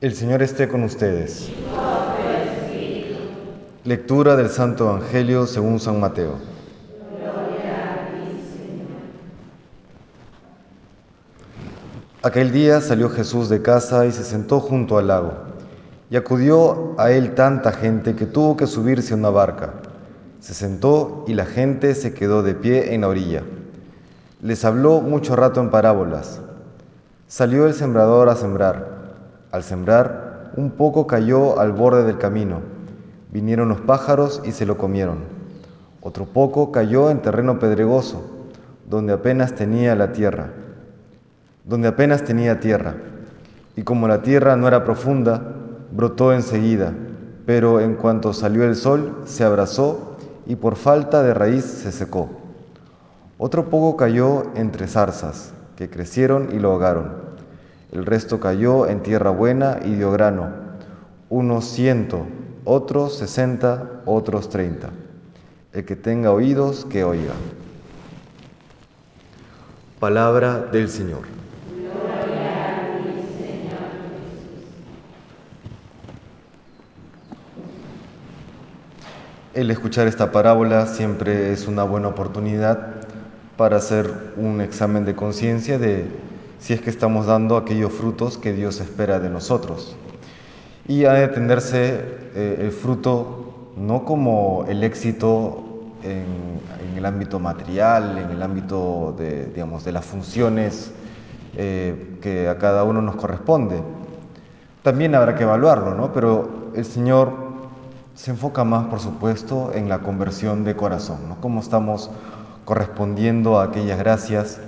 El Señor esté con ustedes. Lectura del Santo Evangelio según San Mateo. Aquel día salió Jesús de casa y se sentó junto al lago. Y acudió a él tanta gente que tuvo que subirse a una barca. Se sentó y la gente se quedó de pie en la orilla. Les habló mucho rato en parábolas. Salió el sembrador a sembrar. Al sembrar, un poco cayó al borde del camino. Vinieron los pájaros y se lo comieron. Otro poco cayó en terreno pedregoso, donde apenas tenía la tierra, donde apenas tenía tierra. Y como la tierra no era profunda, brotó enseguida, pero en cuanto salió el sol, se abrazó y por falta de raíz se secó. Otro poco cayó entre zarzas, que crecieron y lo ahogaron. El resto cayó en tierra buena y dio grano, unos ciento, otros sesenta, otros treinta. El que tenga oídos, que oiga. Palabra del Señor. El escuchar esta parábola siempre es una buena oportunidad para hacer un examen de conciencia de si es que estamos dando aquellos frutos que Dios espera de nosotros. Y ha de entenderse eh, el fruto no como el éxito en, el ámbito material, en el ámbito de, digamos, de las funciones eh, que a cada uno nos corresponde. También habrá que evaluarlo, ¿no? Pero el Señor se enfoca más, por supuesto, en la conversión de corazón, ¿no? Cómo estamos correspondiendo a aquellas gracias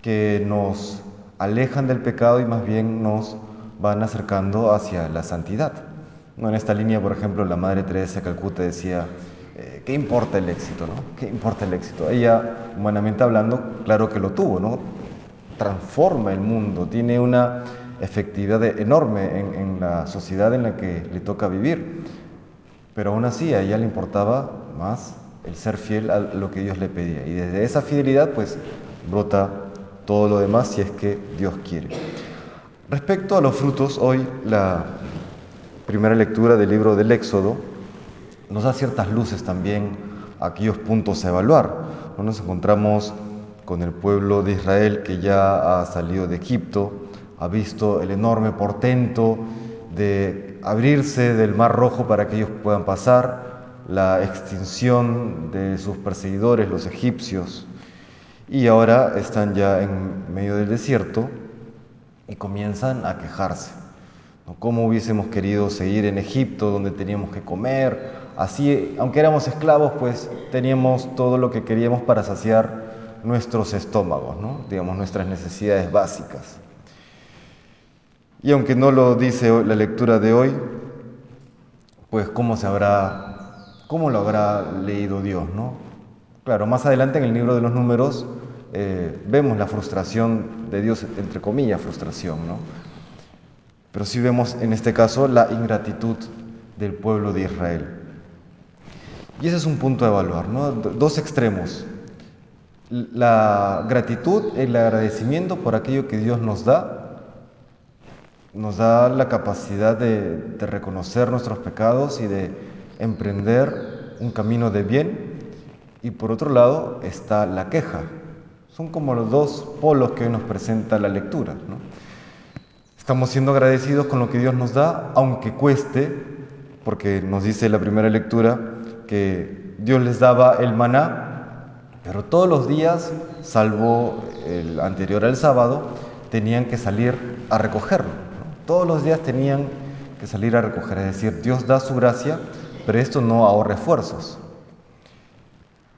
que nos alejan del pecado y más bien nos van acercando hacia la santidad. En esta línea, por ejemplo, la Madre Teresa de Calcuta decía, eh, ¿qué importa el éxito? No? ¿Qué importa el éxito? Ella, humanamente hablando, claro que lo tuvo, ¿no? transforma el mundo, tiene una efectividad enorme en, en la sociedad en la que le toca vivir, pero aún así a ella le importaba más el ser fiel a lo que Dios le pedía y desde esa fidelidad pues brota todo lo demás si es que Dios quiere. Respecto a los frutos, hoy la primera lectura del libro del Éxodo nos da ciertas luces también a aquellos puntos a evaluar. Nos encontramos con el pueblo de Israel que ya ha salido de Egipto, ha visto el enorme portento de abrirse del Mar Rojo para que ellos puedan pasar, la extinción de sus perseguidores, los egipcios, y ahora están ya en medio del desierto y comienzan a quejarse. ¿Cómo hubiésemos querido seguir en Egipto donde teníamos que comer? Así, aunque éramos esclavos, pues teníamos todo lo que queríamos para saciar nuestros estómagos, ¿no? digamos nuestras necesidades básicas. Y aunque no lo dice la lectura de hoy, pues cómo se habrá, cómo lo habrá leído Dios, ¿no? Claro, más adelante en el libro de los números eh, vemos la frustración de Dios, entre comillas, frustración, ¿no? Pero sí vemos en este caso la ingratitud del pueblo de Israel. Y ese es un punto a evaluar, ¿no? Dos extremos. La gratitud, el agradecimiento por aquello que Dios nos da, nos da la capacidad de, de reconocer nuestros pecados y de emprender un camino de bien y por otro lado está la queja. Son como los dos polos que nos presenta la lectura. Estamos siendo agradecidos con lo que Dios nos da, aunque cueste, porque nos dice la primera lectura que Dios les daba el maná, pero todos los días, salvo el anterior al sábado, tenían que salir a recogerlo. Todos los días tenían que salir a recoger, es decir, Dios da su gracia, pero esto no ahorra esfuerzos.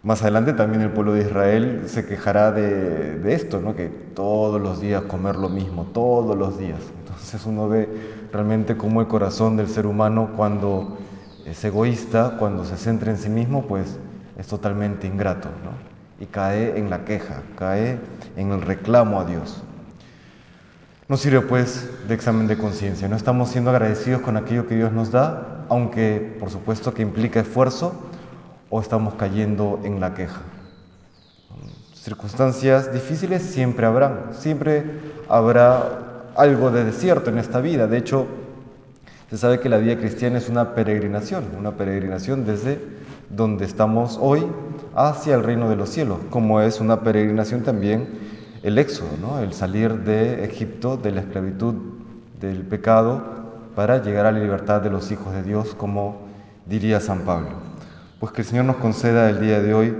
Más adelante también el pueblo de Israel se quejará de, esto, ¿no? que todos los días comer lo mismo, todos los días. Entonces uno ve realmente cómo el corazón del ser humano cuando es egoísta, cuando se centra en sí mismo, pues es totalmente ingrato ¿no? y cae en la queja, cae en el reclamo a Dios. Nos sirve pues de examen de conciencia, no estamos siendo agradecidos con aquello que Dios nos da, aunque por supuesto que implica esfuerzo, o estamos cayendo en la queja. Circunstancias difíciles siempre habrán, siempre habrá algo de desierto en esta vida. De hecho, Se sabe que la vida cristiana es una peregrinación, una peregrinación desde donde estamos hoy hacia el reino de los cielos, como es una peregrinación también el éxodo, ¿no? el salir de Egipto, de la esclavitud, del pecado, para llegar a la libertad de los hijos de Dios, como diría San Pablo. Pues que el Señor nos conceda el día de hoy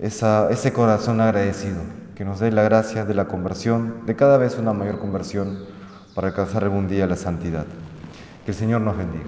ese corazón agradecido, que nos dé la gracia de la conversión, de cada vez una mayor conversión, para alcanzar algún día la santidad. Que el Señor nos bendiga.